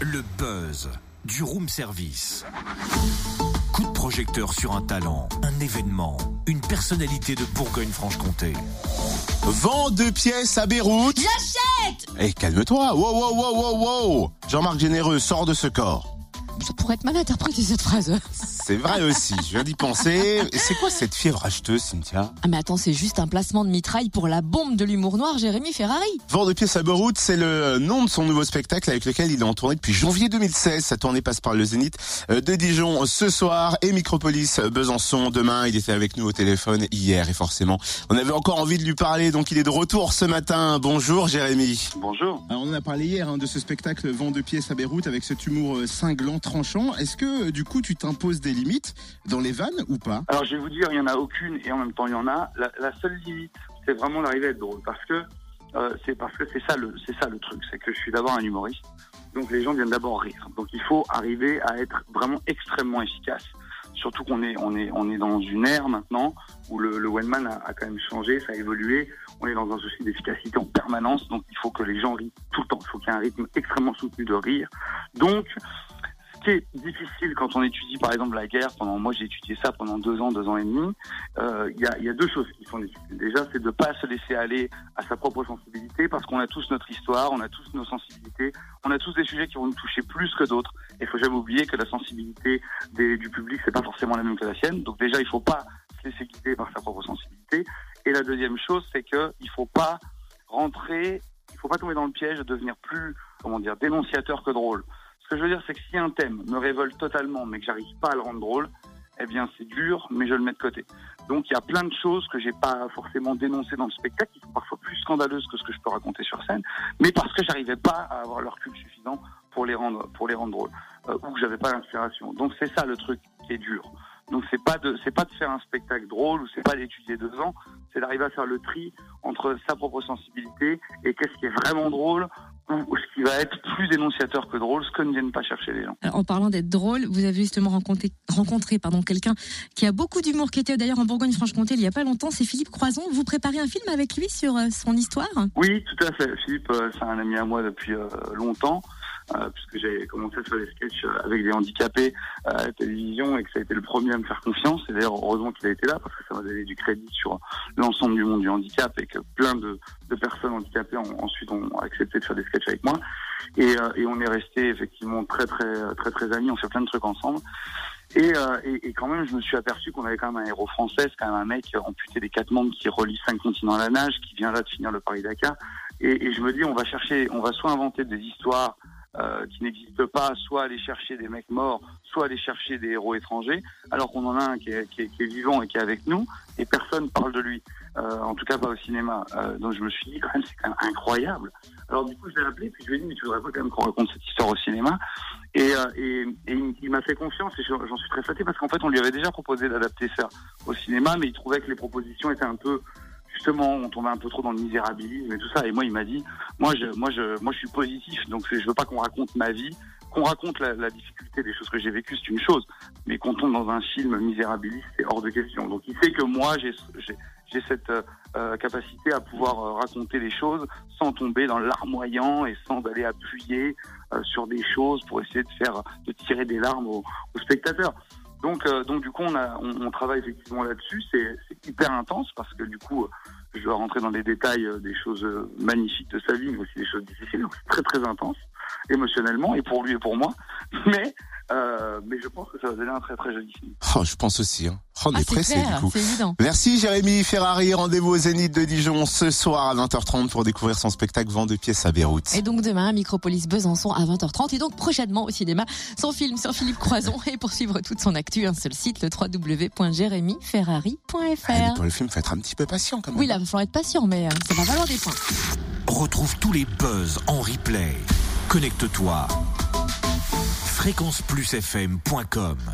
Le buzz du room service. Coup de projecteur sur un talent, un événement, une personnalité de Bourgogne-Franche-Comté. Vent de pièces à Beyrouth. J'achète Eh, calme-toi. Wow, wow, wow, wow, wow. Jean-Marc Généreux, sort de ce corps. Ça pourrait être mal interprété cette phrase. C'est vrai aussi, je viens d'y penser. Et C'est quoi cette fièvre acheteuse, Cynthia? Ah mais attends, c'est juste un placement de mitraille pour la bombe de l'humour noir Jérémy Ferrari. Vent de pièces à Beyrouth, c'est le nom de son nouveau spectacle avec lequel il est en tournée depuis janvier 2016. Sa tournée passe par le Zénith euh, de Dijon ce soir et Micropolis euh, Besançon demain. Il était avec nous au téléphone hier et forcément, on avait encore envie de lui parler. Donc il est de retour ce matin. Bonjour Jérémy. Bonjour. Alors, on en a parlé hier hein, de ce spectacle Vent de pièces à Beyrouth avec cet humour euh, cinglant, tranchant. Est-ce que du coup tu t'imposes des limites dans les vannes ou pas? Alors je vais vous dire, il y en a aucune et en même temps il y en a. La, seule limite, c'est vraiment d'arriver à être drôle parce que euh, c'est parce que c'est ça le ça le truc, c'est que je suis d'abord un humoriste. Donc les gens viennent d'abord rire. Donc il faut arriver à être vraiment extrêmement efficace. Surtout qu'on est on est on est dans une ère maintenant où le, le one man a, a quand même changé, ça a évolué. On est dans un souci d'efficacité en permanence, donc il faut que les gens rient tout le temps. Il faut qu'il y ait un rythme extrêmement soutenu de rire. Donc ce qui est difficile quand on étudie par exemple la guerre, pendant moi j'ai étudié ça pendant deux ans, deux ans et demi, euh, il y, a, y a deux choses qui sont difficiles. Déjà, c'est de ne pas se laisser aller à sa propre sensibilité, parce qu'on a tous notre histoire, on a tous nos sensibilités, on a tous des sujets qui vont nous toucher plus que d'autres. Et il faut jamais oublier que la sensibilité des, du public, c'est pas forcément la même que la sienne. Donc déjà, il faut pas se laisser guider par sa propre sensibilité. Et la deuxième chose, c'est que il faut pas rentrer, il faut pas tomber dans le piège de devenir plus, comment dire, dénonciateur que drôle. Ce que je veux dire, c'est que si un thème me révolte totalement, mais que j'arrive pas à le rendre drôle, eh bien c'est dur, mais je le mets de côté. Donc il y a plein de choses que j'ai pas forcément dénoncées dans le spectacle, qui sont parfois plus scandaleuses que ce que je peux raconter sur scène, mais parce que j'arrivais pas à avoir le recul suffisant pour les rendre pour les rendre drôles, euh, ou que j'avais pas l'inspiration. Donc c'est ça le truc qui est dur. Donc c'est pas de c'est pas de faire un spectacle drôle ou c'est pas d'étudier deux ans, c'est d'arriver à faire le tri entre sa propre sensibilité et qu'est-ce qui est vraiment drôle ou ce qui va être plus dénonciateur que drôle, ce que ne viennent pas chercher les gens. Alors, en parlant d'être drôle, vous avez justement rencontré, rencontré pardon, quelqu'un qui a beaucoup d'humour, qui était d'ailleurs en Bourgogne-Franche-Comté il y a pas longtemps, c'est Philippe Croison. Vous préparez un film avec lui sur euh, son histoire? Oui, tout à fait. Philippe, euh, c'est un ami à moi depuis euh, longtemps, euh, puisque j'ai commencé à faire des sketchs euh, avec des handicapés euh, à la télévision et que ça a été le premier à me faire confiance. Et d'ailleurs, heureusement qu'il a été là, parce que ça m'a donné du crédit sur l'ensemble du monde du handicap et que plein de, personnes handicapées ont, ensuite ont accepté de faire des sketchs avec moi. Et, euh, et on est resté effectivement très très très très amis. On fait plein de trucs ensemble. Et, euh, et quand même, je me suis aperçu qu'on avait quand même un héros français, c'est quand même un mec amputé des quatre membres qui relie cinq continents à la nage, qui vient là de finir le Paris-Dakar. Et, et je me dis, on va chercher, on va soit inventer des histoires euh, qui n'existent pas, soit aller chercher des mecs morts, soit aller chercher des héros étrangers, alors qu'on en a un qui est, qui, est, qui est, vivant et qui est avec nous, et personne parle de lui. Euh, en tout cas pas au cinéma. Euh, donc je me suis dit quand même c'est quand même incroyable. Alors du coup je l'ai appelé puis je lui ai dit mais tu voudrais pas quand même qu'on raconte cette histoire au cinéma? Et, euh, et, et il m'a fait confiance et j'en suis très flatté parce qu'en fait on lui avait déjà proposé d'adapter ça au cinéma mais il trouvait que les propositions étaient un peu justement on tombait un peu trop dans le misérabilisme et tout ça et moi il m'a dit moi je moi je moi je suis positif donc je veux pas qu'on raconte ma vie qu'on raconte la, la, difficulté des choses que j'ai vécues, c'est une chose, mais qu'on tombe dans un film misérabiliste, c'est hors de question. Donc il sait que moi, j'ai j'ai cette euh, capacité à pouvoir euh, raconter les choses sans tomber dans l'armoyant et sans aller appuyer euh, sur des choses pour essayer de faire de tirer des larmes aux, aux spectateurs. Donc, euh, donc du coup, on, a, on, on travaille effectivement là-dessus. C'est hyper intense parce que du coup, je dois rentrer dans les détails des choses magnifiques de sa vie, mais aussi des choses difficiles. Donc, c'est très très intense émotionnellement et pour lui et pour moi. Mais euh, mais je pense que ça va donner un très très joli film. Oh, je pense aussi. Hein. Oh, on ah, est pressé clair, du coup. Évident. Merci Jérémy Ferrari. Rendez-vous au Zénith de Dijon ce soir à 20h30 pour découvrir son spectacle Vent de pièces à Beyrouth. Et donc demain, Micropolis Besançon à 20h30 et donc prochainement au cinéma son film sur Philippe Croison et pour suivre toute son actu, un seul site, le www.jérémyferrari.fr. Ah, pour le film, faut être un petit peu patient quand même. Oui, là, il va falloir être patient, mais euh, ça va valoir des points. Retrouve tous les buzz en replay. Connecte-toi. fréquenceplusfm.com